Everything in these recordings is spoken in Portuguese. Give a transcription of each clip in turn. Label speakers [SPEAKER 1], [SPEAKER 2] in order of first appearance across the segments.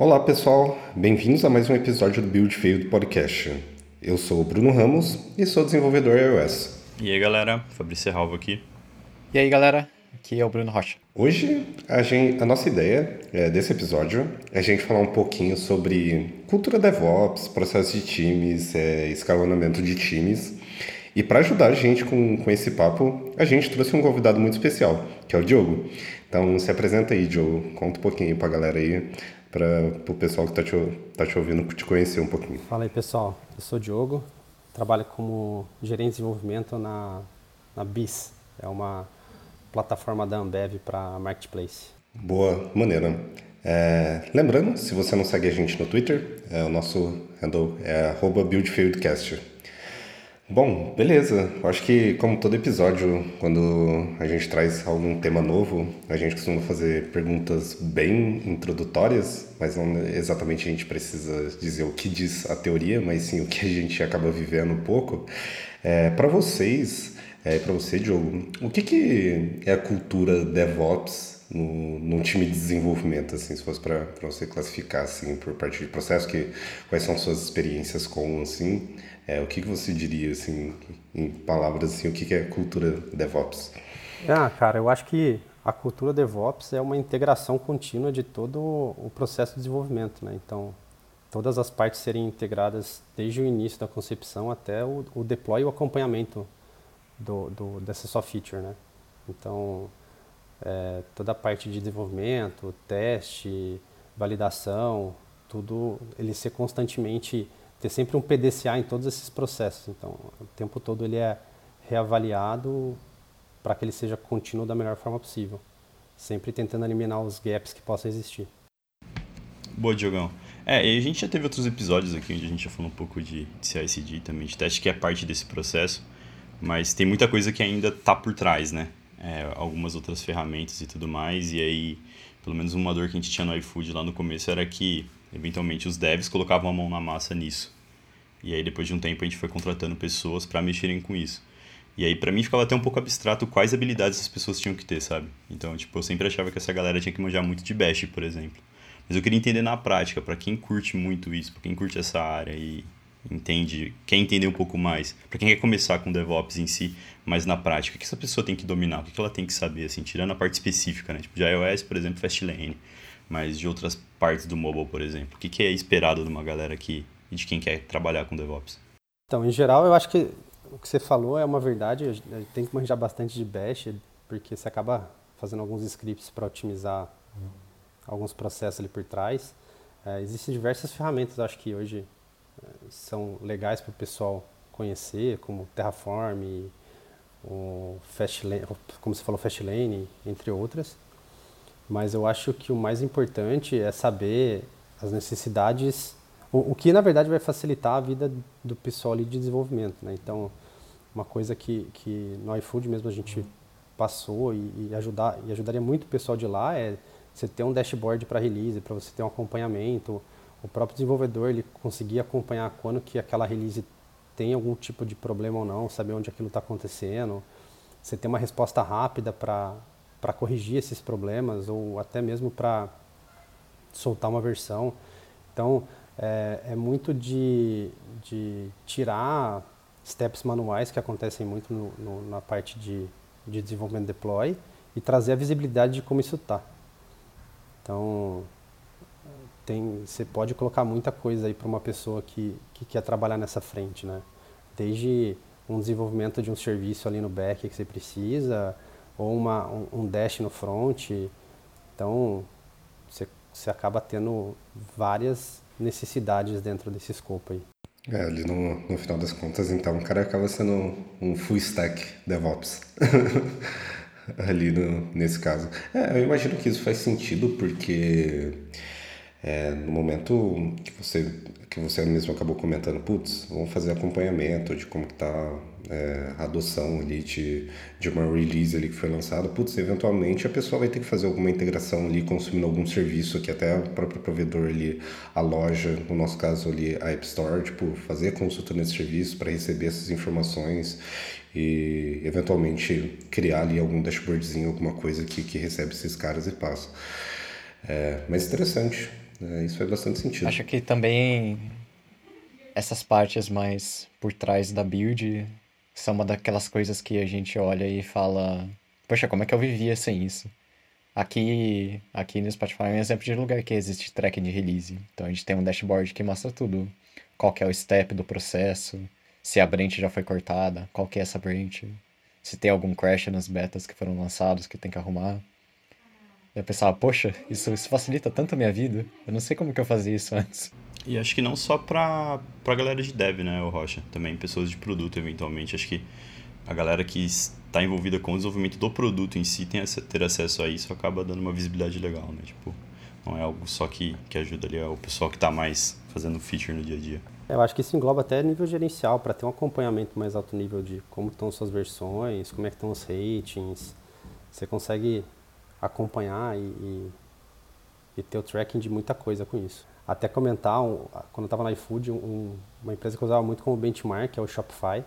[SPEAKER 1] Olá pessoal, bem-vindos a mais um episódio do Build Failed Podcast. Eu sou o Bruno Ramos e sou desenvolvedor iOS.
[SPEAKER 2] E aí galera, Fabrício Ralvo aqui.
[SPEAKER 3] E aí galera, aqui é o Bruno Rocha.
[SPEAKER 1] Hoje a, gente, a nossa ideia é, desse episódio é a gente falar um pouquinho sobre cultura DevOps, processo de times, é, escalonamento de times. E para ajudar a gente com, com esse papo, a gente trouxe um convidado muito especial, que é o Diogo. Então se apresenta aí, Diogo, conta um pouquinho para a galera aí para o pessoal que está te, tá te ouvindo te conhecer um pouquinho.
[SPEAKER 3] Fala aí, pessoal. Eu sou o Diogo, trabalho como gerente de desenvolvimento na, na BIS. É uma plataforma da Ambev para Marketplace.
[SPEAKER 1] Boa maneira. É, lembrando, se você não segue a gente no Twitter, é, o nosso handle é buildfieldcast. Bom, beleza. Acho que, como todo episódio, quando a gente traz algum tema novo, a gente costuma fazer perguntas bem introdutórias, mas não exatamente a gente precisa dizer o que diz a teoria, mas sim o que a gente acaba vivendo um pouco. É, para vocês, é, para você, Diogo, o que, que é a cultura DevOps no, time de desenvolvimento, assim, se fosse para você classificar, assim, por parte de processo, que, quais são suas experiências com, assim, é, o que, você diria, assim, em palavras, assim, o que é cultura DevOps?
[SPEAKER 3] Ah, cara, eu acho que a cultura DevOps é uma integração contínua de todo o processo de desenvolvimento, né? Então, todas as partes serem integradas desde o início da concepção até o, o deploy e o acompanhamento do, do, dessa só feature, né? Então, é, toda a parte de desenvolvimento, teste, validação, tudo ele ser constantemente ter sempre um PDCA em todos esses processos. Então, o tempo todo ele é reavaliado para que ele seja contínuo da melhor forma possível, sempre tentando eliminar os gaps que possam existir.
[SPEAKER 2] Boa, Diogão. É, e a gente já teve outros episódios aqui onde a gente já falou um pouco de, de CI/CD também, de teste, que é parte desse processo, mas tem muita coisa que ainda está por trás, né? É, algumas outras ferramentas e tudo mais, e aí, pelo menos uma dor que a gente tinha no iFood lá no começo era que Eventualmente os devs colocavam a mão na massa nisso. E aí depois de um tempo a gente foi contratando pessoas para mexerem com isso. E aí para mim ficava até um pouco abstrato quais habilidades as pessoas tinham que ter, sabe? Então, tipo, eu sempre achava que essa galera tinha que manjar muito de bash, por exemplo. Mas eu queria entender na prática, para quem curte muito isso, para quem curte essa área e entende, quer entender um pouco mais, para quem quer começar com DevOps em si, mas na prática, o que essa pessoa tem que dominar, o que ela tem que saber, assim, tirando a parte específica, né? Tipo, de iOS, por exemplo, Fastlane mas de outras partes do mobile, por exemplo? O que, que é esperado de uma galera aqui e de quem quer trabalhar com DevOps?
[SPEAKER 3] Então, em geral, eu acho que o que você falou é uma verdade. Tem que manjar bastante de Bash, porque você acaba fazendo alguns scripts para otimizar alguns processos ali por trás. É, existem diversas ferramentas, acho que hoje é, são legais para o pessoal conhecer, como Terraform, o Fastlane, como você falou, Fastlane, entre outras. Mas eu acho que o mais importante é saber as necessidades, o, o que na verdade vai facilitar a vida do pessoal ali de desenvolvimento. Né? Então, uma coisa que, que no iFood mesmo a gente passou e, e, ajudar, e ajudaria muito o pessoal de lá é você ter um dashboard para release, para você ter um acompanhamento. O próprio desenvolvedor ele conseguir acompanhar quando que aquela release tem algum tipo de problema ou não, saber onde aquilo está acontecendo. Você ter uma resposta rápida para para corrigir esses problemas ou até mesmo para soltar uma versão. Então, é, é muito de, de, tirar steps manuais que acontecem muito no, no, na parte de, de desenvolvimento deploy e trazer a visibilidade de como isso está. Então, tem, você pode colocar muita coisa aí para uma pessoa que, que quer trabalhar nessa frente, né? Desde um desenvolvimento de um serviço ali no back que você precisa, ou uma, um, um dash no front. Então, você, você acaba tendo várias necessidades dentro desse escopo aí.
[SPEAKER 1] É, ali no, no final das contas, então, o cara acaba sendo um full stack DevOps. ali no, nesse caso. É, eu imagino que isso faz sentido porque é, no momento que você, que você mesmo acabou comentando, putz, vamos fazer acompanhamento de como está é, adoção ali de, de uma release ali que foi lançada, putz, eventualmente a pessoa vai ter que fazer alguma integração ali, consumindo algum serviço que até o próprio provedor ali, a loja, no nosso caso ali a App Store, tipo, fazer consulta nesse serviço para receber essas informações e eventualmente criar ali algum dashboardzinho, alguma coisa que, que recebe esses caras e passa. É, mas interessante. É, isso faz bastante sentido.
[SPEAKER 4] Acho que também essas partes mais por trás da build são uma daquelas coisas que a gente olha e fala, poxa, como é que eu vivia sem isso? Aqui, aqui no Spotify é um exemplo de lugar que existe track de release. Então a gente tem um dashboard que mostra tudo. Qual é o step do processo, se a branch já foi cortada, qual é essa branch, se tem algum crash nas betas que foram lançados que tem que arrumar. Eu pensava, poxa, isso, isso facilita tanto a minha vida. Eu não sei como que eu fazia isso antes.
[SPEAKER 2] E acho que não só pra, pra galera de dev, né, o Rocha? Também pessoas de produto, eventualmente. Acho que a galera que está envolvida com o desenvolvimento do produto em si tem ter acesso a isso acaba dando uma visibilidade legal, né? Tipo, não é algo só que, que ajuda ali, é o pessoal que está mais fazendo feature no dia a dia.
[SPEAKER 3] Eu acho que isso engloba até nível gerencial, para ter um acompanhamento mais alto nível de como estão suas versões, como é que estão os ratings. Você consegue acompanhar e, e, e ter o tracking de muita coisa com isso. Até comentar, um, quando eu estava na iFood, um, uma empresa que eu usava muito como benchmark, é o Shopify.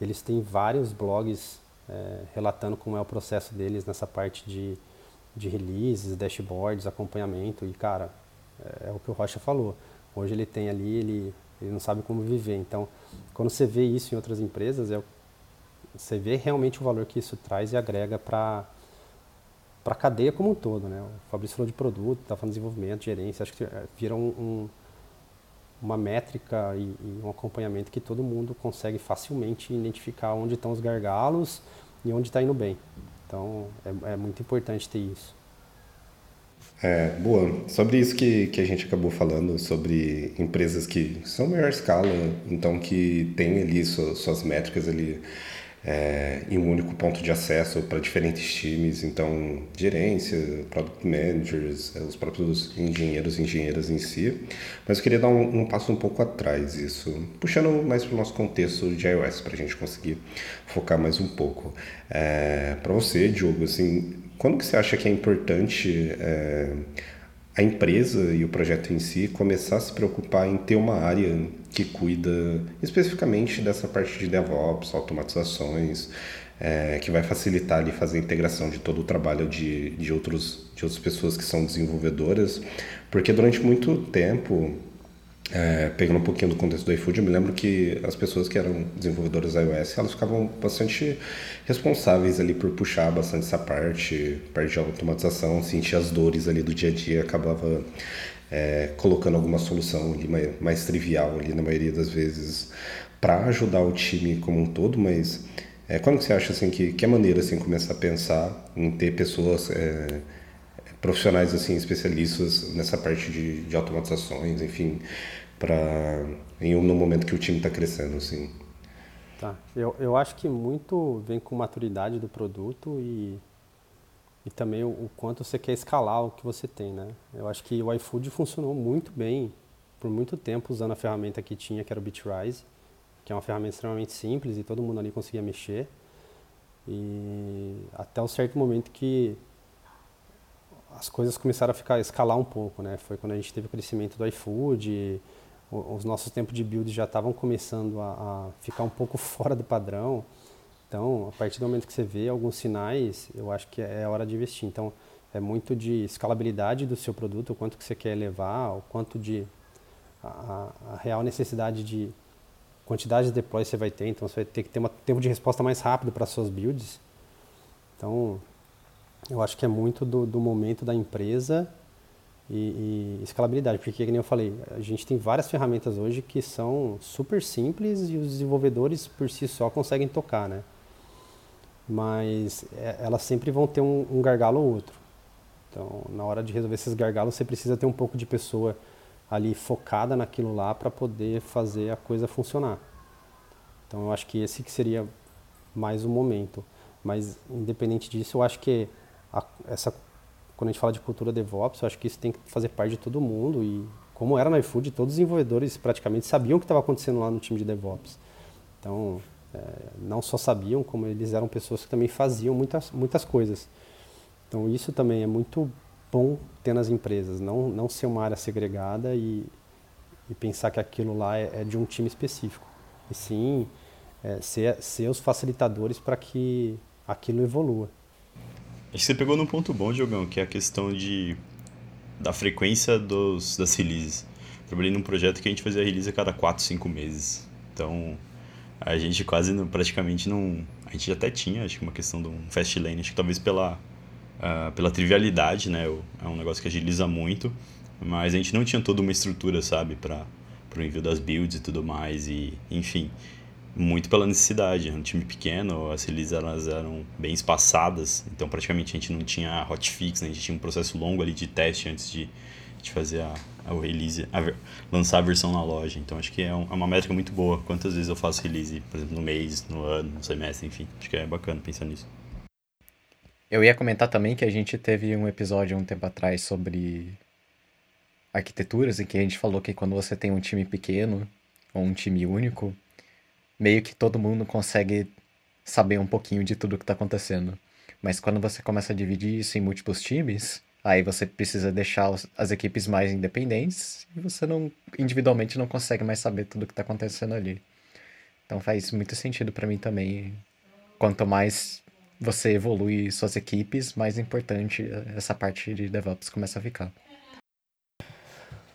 [SPEAKER 3] Eles têm vários blogs é, relatando como é o processo deles nessa parte de, de releases, dashboards, acompanhamento. E, cara, é, é o que o Rocha falou. Hoje ele tem ali, ele, ele não sabe como viver. Então, quando você vê isso em outras empresas, é, você vê realmente o valor que isso traz e agrega para para a cadeia como um todo, né? O Fabrício falou de produto, está falando de desenvolvimento, gerência, acho que é, vira um, um, uma métrica e, e, um acompanhamento que todo mundo consegue facilmente identificar onde estão os gargalos e onde está indo bem. Então, é, é, muito importante ter isso.
[SPEAKER 1] É, boa. Sobre isso que, que a gente acabou falando, sobre empresas que são maior escala, então que tem ali suas, suas métricas ali é, em um único ponto de acesso para diferentes times, então gerência, product managers, é, os próprios engenheiros e engenheiras em si. Mas eu queria dar um, um passo um pouco atrás isso, puxando mais para o nosso contexto de iOS para a gente conseguir focar mais um pouco. É, para você, Diogo, assim, quando que você acha que é importante é, a empresa e o projeto em si começar a se preocupar em ter uma área que cuida especificamente dessa parte de DevOps, automatizações, é, que vai facilitar ali fazer a integração de todo o trabalho de, de, outros, de outras pessoas que são desenvolvedoras, porque durante muito tempo, é, pegando um pouquinho do contexto do iFood, eu me lembro que as pessoas que eram desenvolvedoras iOS, elas ficavam bastante responsáveis ali por puxar bastante essa parte, parte de automatização, sentir as dores ali do dia a dia, acabava é, colocando alguma solução ali mais, mais, trivial ali na maioria das vezes para ajudar o time como um todo, mas é, quando você acha assim que, que é maneira assim começar a pensar em ter pessoas é, profissionais assim especialistas nessa parte de, de automatizações, enfim, para em um no momento que o time está crescendo assim.
[SPEAKER 3] Tá. Eu, eu acho que muito vem com maturidade do produto e e também o, o, quanto você quer escalar o que você tem, né? Eu acho que o iFood funcionou muito bem por muito tempo usando a ferramenta que tinha, que era o Bitrise, que é uma ferramenta extremamente simples e todo mundo ali conseguia mexer. E até um certo momento que as coisas começaram a ficar a escalar um pouco, né? Foi quando a gente teve o crescimento do iFood, os nossos tempos de build já estavam começando a, a ficar um pouco fora do padrão. Então, a partir do momento que você vê alguns sinais, eu acho que é hora de investir. Então, é muito de escalabilidade do seu produto, o quanto que você quer levar, o quanto de a, a real necessidade de quantidade de deploy você vai ter. Então, você vai ter que ter um tempo de resposta mais rápido para suas builds. Então, eu acho que é muito do, do momento da empresa e, e, escalabilidade, porque, como eu falei, a gente tem várias ferramentas hoje que são super simples e os desenvolvedores por si só conseguem tocar, né? mas é, elas sempre vão ter um, um, gargalo ou outro. Então, na hora de resolver esses gargalos, você precisa ter um pouco de pessoa ali focada naquilo lá para poder fazer a coisa funcionar. Então, eu acho que esse que seria mais o momento. Mas, independente disso, eu acho que a, essa, quando a gente fala de cultura DevOps, eu acho que isso tem que fazer parte de todo mundo. E, como era no iFood, todos os desenvolvedores praticamente sabiam o que estava acontecendo lá no time de DevOps. Então, é, não só sabiam, como eles eram pessoas que também faziam muitas, muitas coisas. Então isso também é muito bom ter nas empresas, não, não ser uma área segregada e, e pensar que aquilo lá é, é de um time específico. E sim é, ser, ser os facilitadores para que aquilo evolua.
[SPEAKER 2] Acho que você pegou num ponto bom, Diogão, que é a questão de da frequência dos, das releases. Trabalhei num projeto que a gente fazia release a cada 4, 5 meses. Então, a gente quase não, praticamente não. A gente até tinha, acho que uma questão de um fast lane, acho que talvez pela, uh, pela trivialidade, né? É um negócio que agiliza muito, mas a gente não tinha toda uma estrutura, sabe, para o envio das builds e tudo mais, e enfim, muito pela necessidade. Um time pequeno, as releases elas eram bem espaçadas, então praticamente a gente não tinha hotfix, né? a gente tinha um processo longo ali de teste antes de, de fazer a, a release, a, lançar a versão na loja. Então acho que é, um, é, uma métrica muito boa. Quantas vezes eu faço release, por exemplo, no mês, no ano, no semestre, enfim. Acho que é bacana pensar nisso.
[SPEAKER 4] Eu ia comentar também que a gente teve um episódio um tempo atrás sobre arquiteturas, em que a gente falou que quando você tem um time pequeno ou um time único, meio que todo mundo consegue saber um pouquinho de tudo que está acontecendo. Mas quando você começa a dividir isso em múltiplos times, Aí você precisa deixar as equipes mais independentes e você não individualmente não consegue mais saber tudo que está acontecendo ali. Então faz muito sentido para mim também. Quanto mais você evolui suas equipes, mais importante essa parte de DevOps começa a ficar.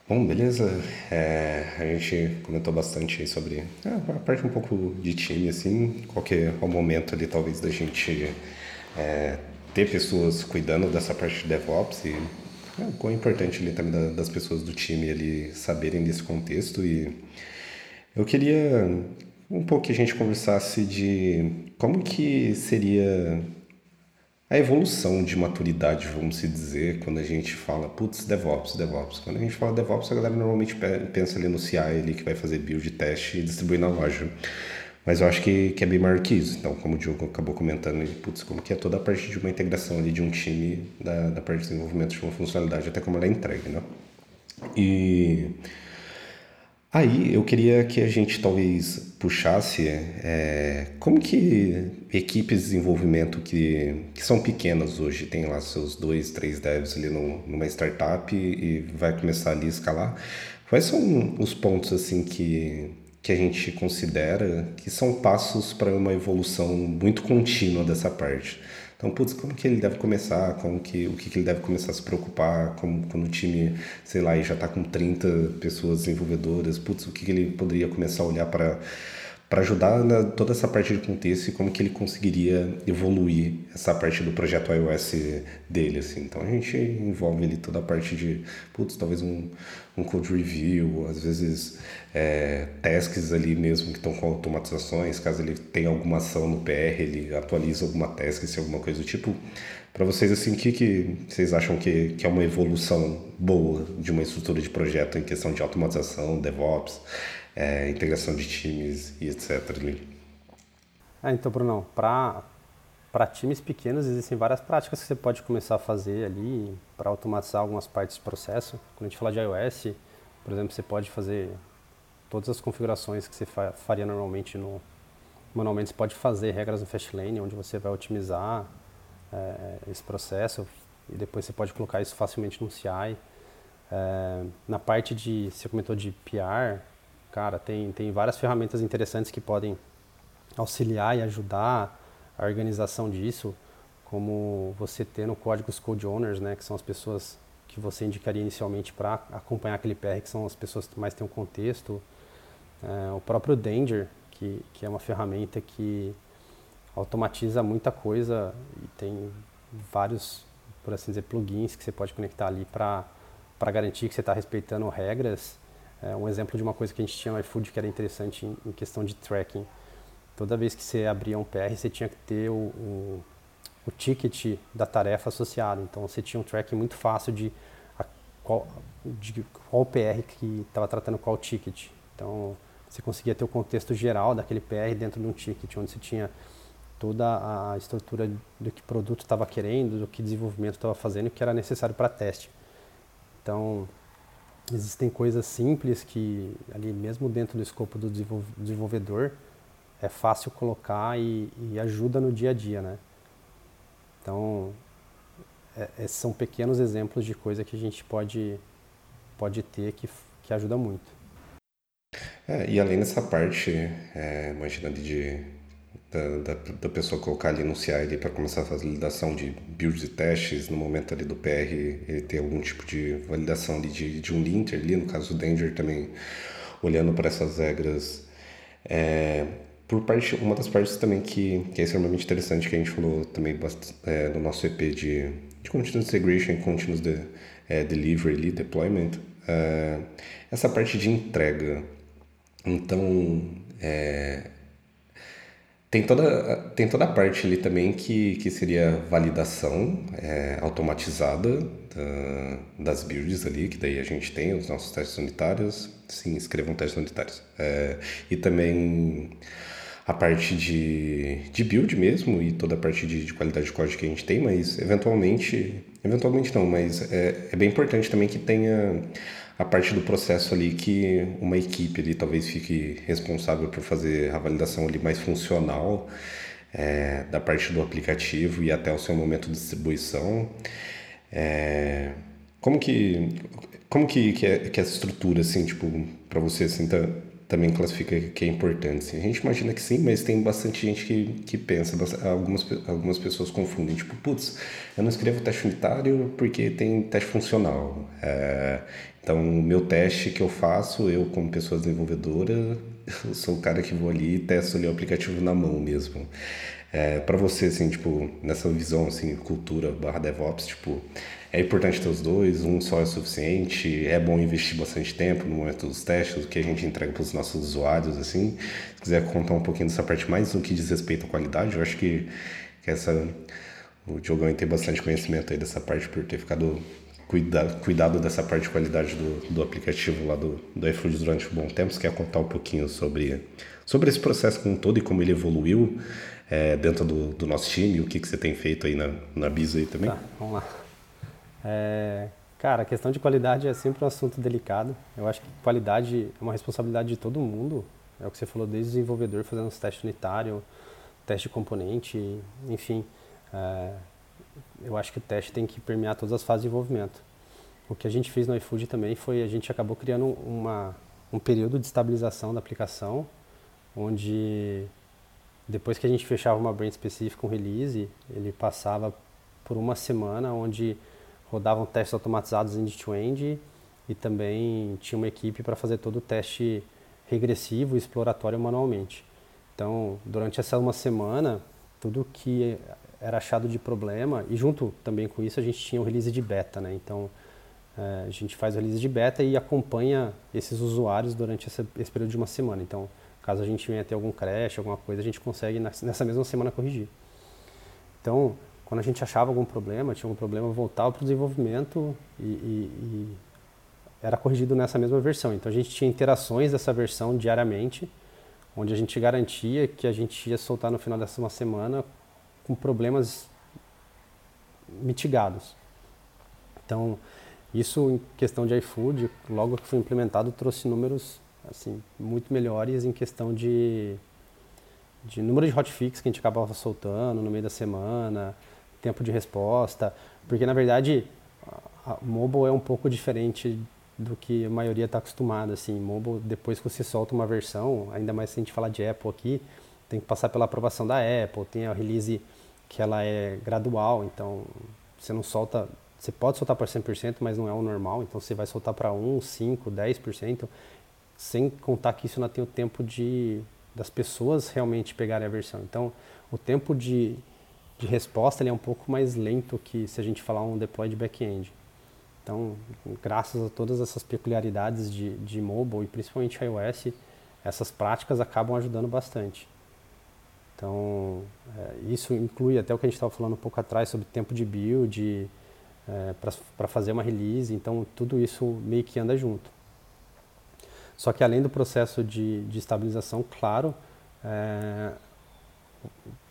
[SPEAKER 1] Bom, beleza. É, a gente comentou bastante aí sobre é, a parte um pouco de time, assim, qualquer momento ali talvez da gente é, ter pessoas cuidando dessa parte de DevOps e é, o quão importante ali também das pessoas do time ali saberem desse contexto e eu queria um pouco que a gente conversasse de como que seria a evolução de maturidade, vamos se dizer, quando a gente fala, putz, DevOps, DevOps. Quando a gente fala DevOps, a galera normalmente pensa ali no CI ali que vai fazer build, teste e distribuir na loja. Mas eu acho que, que é bem maior que isso. Então, como o Diogo acabou comentando, ele, putz, como que é toda a parte de uma integração ali de um time, da, da parte de desenvolvimento de uma funcionalidade, até como ela é entregue, né? E aí eu queria que a gente talvez puxasse é, como que equipes de desenvolvimento que, que são pequenas hoje, tem lá seus dois, três devs ali no, numa startup e, vai começar ali a escalar, quais são os pontos assim que que a gente considera que são passos para uma evolução muito contínua dessa parte. Então, putz, como que ele deve começar? Como que, o que, que ele deve começar a se preocupar? Como, quando o time, sei lá, já está com 30 pessoas desenvolvedoras, putz, o que, que ele poderia começar a olhar para para ajudar na, toda essa parte de contexto e como que ele conseguiria evoluir essa parte do projeto iOS dele, assim. Então a gente envolve ali toda a parte de, putz, talvez um, um code review, às vezes é, tasks ali mesmo que estão com automatizações, caso ele tenha alguma ação no PR, ele atualiza alguma task, se alguma coisa do tipo. Para vocês, assim, o que, que vocês acham que, que é uma evolução boa de uma estrutura de projeto em questão de automatização, DevOps? É, integração de times e etc. Ali.
[SPEAKER 3] É, então, para para times pequenos existem várias práticas que você pode começar a fazer ali para automatizar algumas partes do processo. Quando a gente fala de iOS, por exemplo, você pode fazer todas as configurações que você faria normalmente no manualmente você pode fazer regras no Fastlane onde você vai otimizar é, esse processo e depois você pode colocar isso facilmente no CI. É, na parte de, você comentou de PR, Cara, tem, tem várias ferramentas interessantes que podem auxiliar e ajudar a organização disso, como você ter no código os code owners, né, que são as pessoas que você indicaria inicialmente para acompanhar aquele PR, que são as pessoas que mais têm um contexto. É, o próprio Danger, que, que é uma ferramenta que automatiza muita coisa e tem vários, por assim dizer, plugins que você pode conectar ali para garantir que você está respeitando regras é um exemplo de uma coisa que a gente tinha no iFood que era interessante em, em questão de tracking. Toda vez que você abria um PR, você tinha que ter o, o, o ticket da tarefa associado. Então você tinha um tracking muito fácil de, a, qual, de qual PR que estava tratando qual ticket. Então você conseguia ter o contexto geral daquele PR dentro de um ticket, onde você tinha toda a estrutura do que o produto estava querendo, do que desenvolvimento estava fazendo o que era necessário para teste. Então, existem coisas simples que ali mesmo dentro do escopo do desenvolvedor é fácil colocar e, e ajuda no dia a dia, né? Então é, é, são pequenos exemplos de coisa que a gente pode pode ter que que ajuda muito.
[SPEAKER 1] É, e além dessa parte, é, de da, da, da, pessoa colocar ali no CI para começar a validação de builds e testes, no momento ali do PR ele ter algum tipo de validação ali de, de um linter ali, no caso do Danger também olhando para essas regras. É, por parte, uma das partes também que, que é extremamente interessante que a gente falou também é, no nosso EP de, de Continuous Integration e Continuous de, é, Delivery ali, Deployment, é, essa parte de entrega. Então, é, tem toda, tem toda a parte ali também que, que seria validação é, automatizada da, das builds ali, que daí a gente tem os nossos testes unitários. Sim, escrevam testes unitários. É, e também a parte de, de build mesmo e toda a parte de, de qualidade de código que a gente tem, mas eventualmente, eventualmente não, mas é, é bem importante também que tenha a parte do processo ali que uma equipe ali talvez fique responsável por fazer a validação ali mais funcional é, da parte do aplicativo e até o seu momento de distribuição. É, como que como que, que, é, que é essa estrutura assim tipo para você assim tá, também classifica que é importante. A gente imagina que sim, mas tem bastante gente que, que pensa, algumas, algumas pessoas confundem, tipo, putz, eu não escrevo teste unitário porque tem teste funcional. É, então, o meu teste que eu faço, eu como pessoa desenvolvedora, eu sou o cara que vou ali e testo ali o aplicativo na mão mesmo. É, para você, assim, tipo, nessa visão, assim, cultura barra DevOps, tipo, é importante ter os dois, um só é suficiente, é bom investir bastante tempo no momento dos testes, o que a gente entrega para os nossos usuários, assim. Se quiser contar um pouquinho dessa parte mais no que diz respeito à qualidade, eu acho que, que essa... O Diogão tem bastante conhecimento aí dessa parte por ter ficado cuidado, cuidado dessa parte de qualidade do, do aplicativo lá do, do iFood durante um bom tempo. Você quer contar um pouquinho sobre, sobre esse processo como um todo e como ele evoluiu é, dentro do, do nosso time? O que, que você tem feito aí na, na Bisa aí também?
[SPEAKER 3] Tá, vamos lá. É, cara, a questão de qualidade é sempre um assunto delicado. Eu acho que qualidade é uma responsabilidade de todo mundo. É o que você falou desde o desenvolvedor fazendo os testes unitários, teste de componente, enfim. É, eu acho que o teste tem que permear todas as fases de desenvolvimento. O que a gente fez no iFood também foi a gente acabou criando uma, um período de estabilização da aplicação, onde depois que a gente fechava uma brand específica, um release, ele passava por uma semana onde rodavam testes automatizados end-to-end e também tinha uma equipe para fazer todo o teste regressivo e exploratório manualmente. Então, durante essa uma semana, tudo que era achado de problema e junto também com isso a gente tinha o release de beta, né? Então é, a gente faz o release de beta e acompanha esses usuários durante esse, esse período de uma semana. Então, caso a gente venha ter algum crash, alguma coisa, a gente consegue nessa mesma semana corrigir. Então, quando a gente achava algum problema, tinha algum problema, voltava para o desenvolvimento e, e, e era corrigido nessa mesma versão. Então a gente tinha interações dessa versão diariamente, onde a gente garantia que a gente ia soltar no final dessa uma semana com problemas mitigados. Então, isso em questão de iFood, logo que foi implementado, trouxe números assim muito melhores em questão de, de número de hotfix que a gente acabava soltando no meio da semana, tempo de resposta, porque na verdade a mobile é um pouco diferente do que a maioria está acostumada. Assim, mobile, depois que você solta uma versão, ainda mais se a gente falar de Apple aqui, tem que passar pela aprovação da Apple, tem a release que ela é gradual, então você não solta, você pode soltar para 100%, mas não é o normal, então você vai soltar para 1, 5, 10%, sem contar que isso não tem o tempo de das pessoas realmente pegarem a versão. Então, o tempo de, de resposta ele é um pouco mais lento que se a gente falar um deploy de back-end. Então, graças a todas essas peculiaridades de, de mobile e principalmente iOS, essas práticas acabam ajudando bastante. Então, é, isso inclui até o que a gente estava falando um pouco atrás sobre tempo de build, é, para fazer uma release, então tudo isso meio que anda junto. Só que além do processo de, de estabilização, claro, é,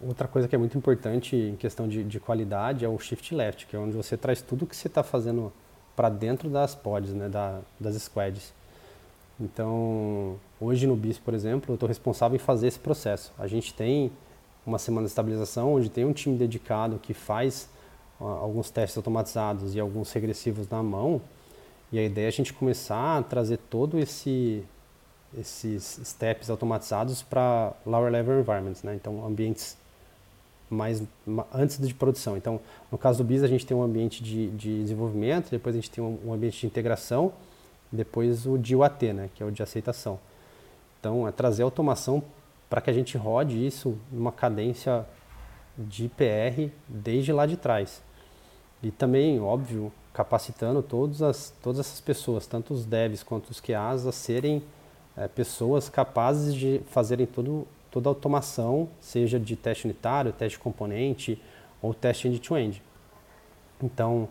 [SPEAKER 3] outra coisa que é muito importante em questão de, de, qualidade é o shift left, que é onde você traz tudo que você está fazendo para dentro das pods, né, da, das squads. Então, hoje no BIS, por exemplo, eu estou responsável em fazer esse processo. A gente tem uma semana de estabilização, onde tem um time dedicado que faz uh, alguns testes automatizados e alguns regressivos na mão. E a ideia é a gente começar a trazer todo esse esses steps automatizados para lower level environments, né? Então, ambientes mais antes de produção. Então, no caso do BIS, a gente tem um ambiente de, de desenvolvimento, depois a gente tem um, um ambiente de integração, depois o de UAT, né? Que é o de aceitação. Então, é trazer automação para que a gente rode isso numa cadência de PR desde lá de trás. E também, óbvio, capacitando todas, as, todas essas pessoas, tanto os devs quanto os QAs, a serem é, pessoas capazes de fazerem todo, toda a automação, seja de teste unitário, teste componente ou teste end-to-end. -end. Então,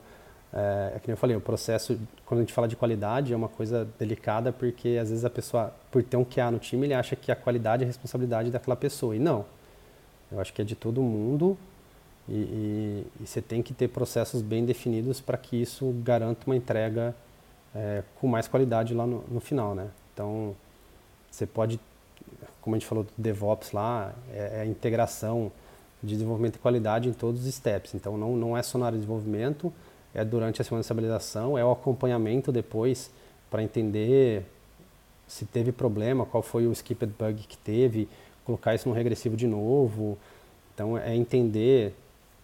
[SPEAKER 3] é, é que eu falei, o processo, quando a gente fala de qualidade, é uma coisa delicada porque às vezes a pessoa, por ter um QA no time, ele acha que a qualidade é responsabilidade daquela pessoa. E não. Eu acho que é de todo mundo e, e, e você tem que ter processos bem definidos para que isso garanta uma entrega é, com mais qualidade lá no, no, final, né? Então, você pode, como a gente falou do DevOps lá, é, é, a integração de desenvolvimento e qualidade em todos os steps. Então, não, não é só na área de desenvolvimento, é durante a semana de estabilização, é o acompanhamento depois para entender se teve problema, qual foi o skipped bug que teve, colocar isso no regressivo de novo. Então, é entender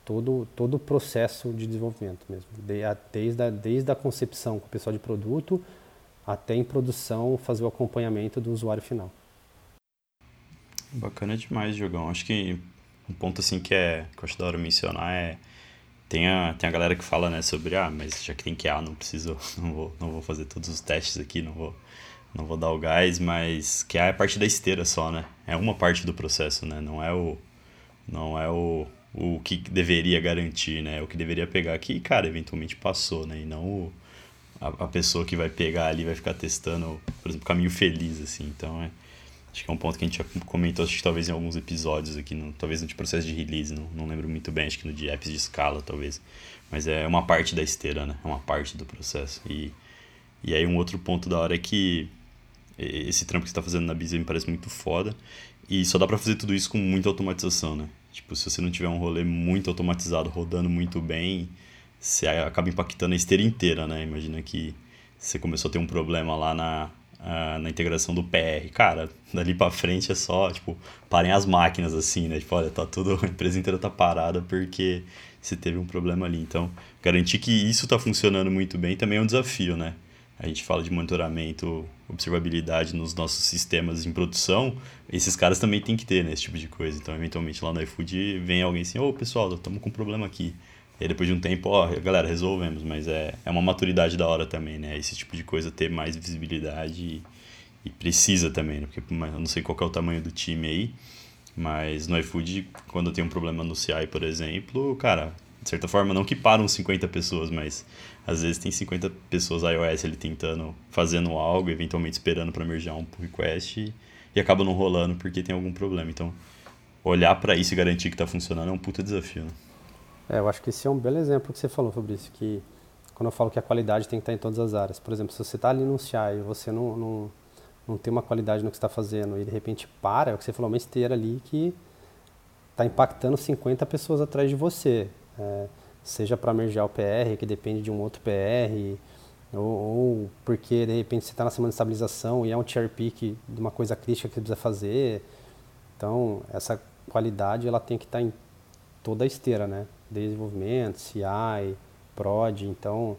[SPEAKER 3] todo, todo o processo de desenvolvimento mesmo, desde a, desde a concepção com o pessoal de produto até em produção fazer o acompanhamento do usuário final.
[SPEAKER 2] Bacana demais, Jogão. Acho que um ponto assim que é que eu acho da hora mencionar é tem a, tem a galera que fala né, sobre ah, mas já que tem QA, não preciso, não vou, não vou fazer todos os testes aqui, não vou, não vou dar o gás, mas QA é parte da esteira só, né? É uma parte do processo, né? Não é o não é o, o que deveria garantir, né? O que deveria pegar aqui, cara, eventualmente passou, né? E não o, a, a, pessoa que vai pegar ali vai ficar testando, por exemplo, caminho feliz, assim. Então, é, acho que é um ponto que a gente já comentou, acho que talvez em alguns episódios aqui, no, talvez no de processo de release, não, não lembro muito bem, acho que no de apps de escala, talvez. Mas é uma parte da esteira, né? É uma parte do processo. E, e aí um outro ponto da hora é que esse trampo que você está fazendo na Bisa me parece muito foda. E só dá para fazer tudo isso com muita automatização, né? Tipo, se você não tiver um rolê muito automatizado, rodando muito bem, você acaba impactando a esteira inteira, né? Imagina que você começou a ter um problema lá na, na integração do PR. Cara, dali para frente é só, tipo, parem as máquinas assim, né? Tipo, olha, tá tudo, a empresa inteira tá parada porque você teve um problema ali. Então, garantir que isso tá funcionando muito bem também é um desafio, né? A gente fala de monitoramento, observabilidade nos nossos sistemas em produção, esses caras também tem que ter né, esse tipo de coisa. Então, eventualmente lá no iFood vem alguém assim, ô oh, pessoal, estamos com um problema aqui. E aí, depois de um tempo, ó, galera, resolvemos, mas é, é uma maturidade da hora também, né? Esse tipo de coisa ter mais visibilidade e, e precisa também, né? Porque eu não sei qual é o tamanho do time aí, mas no iFood, quando tem um problema no CI, por exemplo, cara, de certa forma, não que param 50 pessoas, mas às vezes tem 50 pessoas iOS ali tentando, fazendo algo, eventualmente esperando para mergear um pull request e, e acaba não rolando porque tem algum problema. Então, olhar para isso e garantir que está funcionando é um puta desafio. Né?
[SPEAKER 3] É, eu acho que esse é um belo exemplo que você falou, Fabrício, que quando eu falo que a qualidade tem que estar em todas as áreas. Por exemplo, se você está ali no CI e você não, não, não tem uma qualidade no que está fazendo e de repente para, é o que você falou, uma esteira ali que está impactando 50 pessoas atrás de você é, seja para mergear o PR, que depende de um outro PR, ou, ou porque de repente você está na semana de estabilização e é um cherry pick de uma coisa crítica que você precisa fazer. Então, essa qualidade ela tem que estar tá em toda a esteira, né? Desenvolvimento, CI, prod, então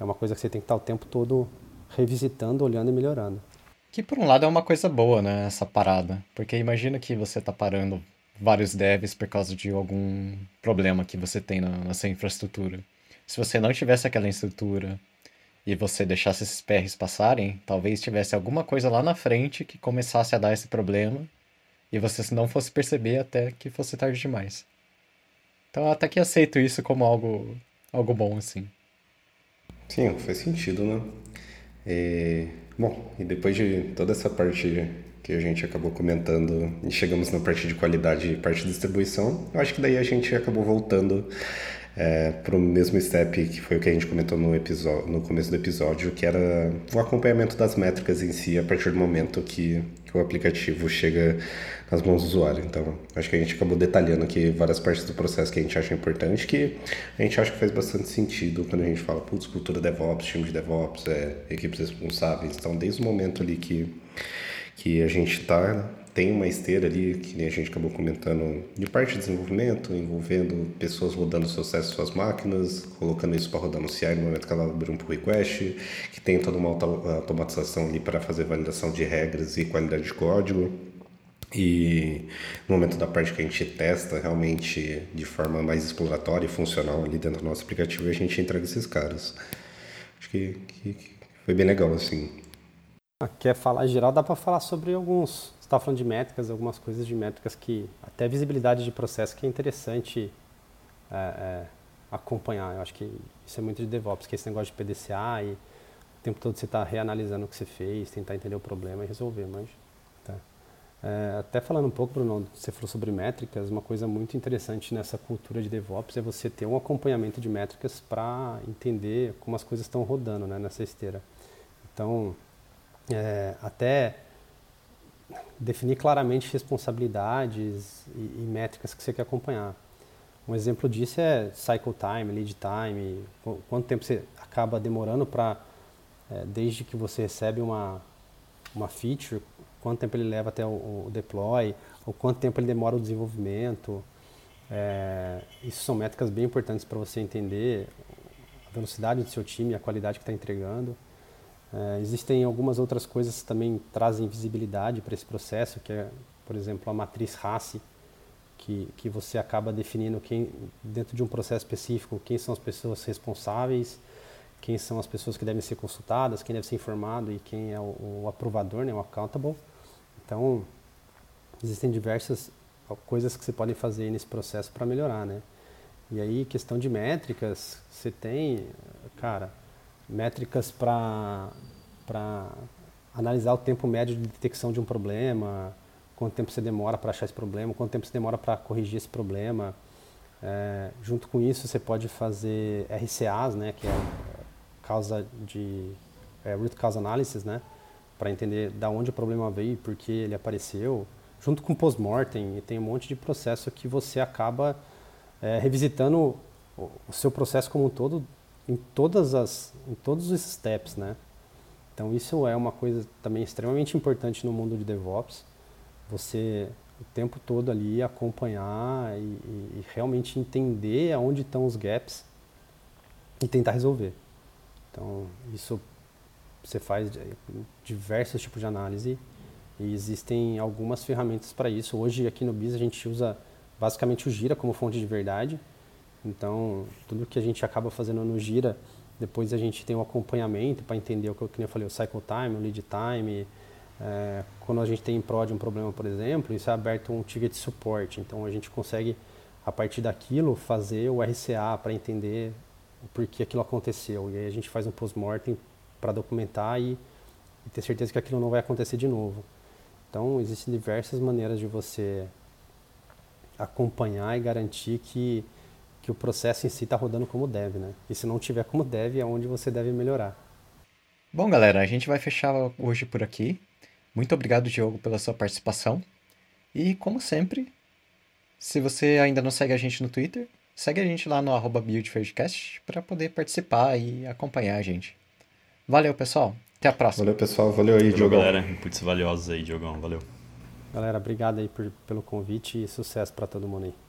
[SPEAKER 3] é uma coisa que você tem que estar tá o tempo todo revisitando, olhando e melhorando.
[SPEAKER 4] Que por um lado é uma coisa boa, né, essa parada, porque imagina que você está parando vários devs por causa de algum problema que você tem na, na sua infraestrutura. Se você não tivesse aquela estrutura e você deixasse esses PRs passarem, talvez tivesse alguma coisa lá na frente que começasse a dar esse problema e você não fosse perceber até que fosse tarde demais. Então até que aceito isso como algo, algo bom, assim.
[SPEAKER 1] Sim, faz sentido, né? E, bom, e depois de toda essa parte que a gente acabou comentando e chegamos na parte de qualidade e parte de distribuição, eu acho que daí a gente acabou voltando é, para o mesmo step que foi o que a gente comentou no, episódio, no começo do episódio, que era o acompanhamento das métricas em si a partir do momento que, que o aplicativo chega nas mãos do usuário. Então, acho que a gente acabou detalhando aqui várias partes do processo que a gente acha importante, que a gente acha que faz bastante sentido quando a gente fala, putz, cultura DevOps, time de DevOps, é, equipes responsáveis. Então, desde o momento ali que que a gente tá tem uma esteira ali, que nem a gente acabou comentando, de parte de desenvolvimento, envolvendo pessoas rodando seus testes suas máquinas, colocando isso para rodar no CI no momento que ela abre um pull request, que tem toda uma automatização ali para fazer validação de regras e qualidade de código. E no momento da parte que a gente testa realmente de forma mais exploratória e funcional ali dentro do nosso aplicativo, a gente entrega esses caras. Acho que, que, que foi bem legal, assim.
[SPEAKER 3] Ah, quer falar geral, dá para falar sobre alguns está falando de métricas, algumas coisas de métricas que, até visibilidade de processo, que é interessante é, é, acompanhar. Eu acho que isso é muito de DevOps, que é esse negócio de PDCA e o tempo todo você está reanalisando o que você fez, tentar entender o problema e resolver. Mas, tá. é, até falando um pouco, Bruno, você falou sobre métricas, uma coisa muito interessante nessa cultura de DevOps é você ter um acompanhamento de métricas para entender como as coisas estão rodando né, nessa esteira. Então, é, até definir claramente responsabilidades e, e, métricas que você quer acompanhar. Um exemplo disso é cycle time, lead time, quanto tempo você acaba demorando para, é, desde que você recebe uma, uma feature, quanto tempo ele leva até o, o deploy, ou quanto tempo ele demora o desenvolvimento. É, isso são métricas bem importantes para você entender a velocidade do seu time, a qualidade que está entregando. É, existem algumas outras coisas que também trazem visibilidade para esse processo, que é, por exemplo, a matriz RACE, que, que você acaba definindo quem, dentro de um processo específico, quem são as pessoas responsáveis, quem são as pessoas que devem ser consultadas, quem deve ser informado e quem é o, o aprovador, né, o accountable. Então, existem diversas coisas que você pode fazer nesse processo para melhorar, né? E aí, questão de métricas, você tem, cara, métricas para analisar o tempo médio de detecção de um problema, quanto tempo você demora para achar esse problema, quanto tempo você demora para corrigir esse problema. É, junto com isso, você pode fazer RCAs, né, que é causa de é, root cause analysis, né, para entender da onde o problema veio e por que ele apareceu. Junto com post-mortem, tem um monte de processo que você acaba é, revisitando o seu processo como um todo em todas as em todos os steps, né? Então isso é uma coisa também extremamente importante no mundo de DevOps. Você o tempo todo ali acompanhar e, e, realmente entender aonde estão os gaps e tentar resolver. Então isso você faz diversos tipos de análise e existem algumas ferramentas para isso. Hoje aqui no BIS a gente usa basicamente o Gira como fonte de verdade então, tudo que a gente acaba fazendo no Gira, depois a gente tem um acompanhamento para entender o que, que eu falei, o cycle time, o lead time. É, quando a gente tem em prod um problema, por exemplo, isso é aberto um ticket de suporte. Então, a gente consegue, a partir daquilo, fazer o RCA para entender por que aquilo aconteceu. E aí a gente faz um post-mortem para documentar e, e ter certeza que aquilo não vai acontecer de novo. Então, existem diversas maneiras de você acompanhar e garantir que que o processo em si está rodando como deve, né? E se não tiver como deve, é onde você deve melhorar.
[SPEAKER 4] Bom, galera, a gente vai fechar hoje por aqui. Muito obrigado, Diogo, pela sua participação. E, como sempre, se você ainda não segue a gente no Twitter, segue a gente lá no arroba para poder participar e acompanhar a gente. Valeu, pessoal. Até a próxima.
[SPEAKER 1] Valeu, pessoal. Valeu aí, Diogo.
[SPEAKER 2] galera. Inputs valiosos aí, Diogão. Valeu.
[SPEAKER 3] Galera, obrigado aí por, pelo convite e sucesso para todo mundo aí.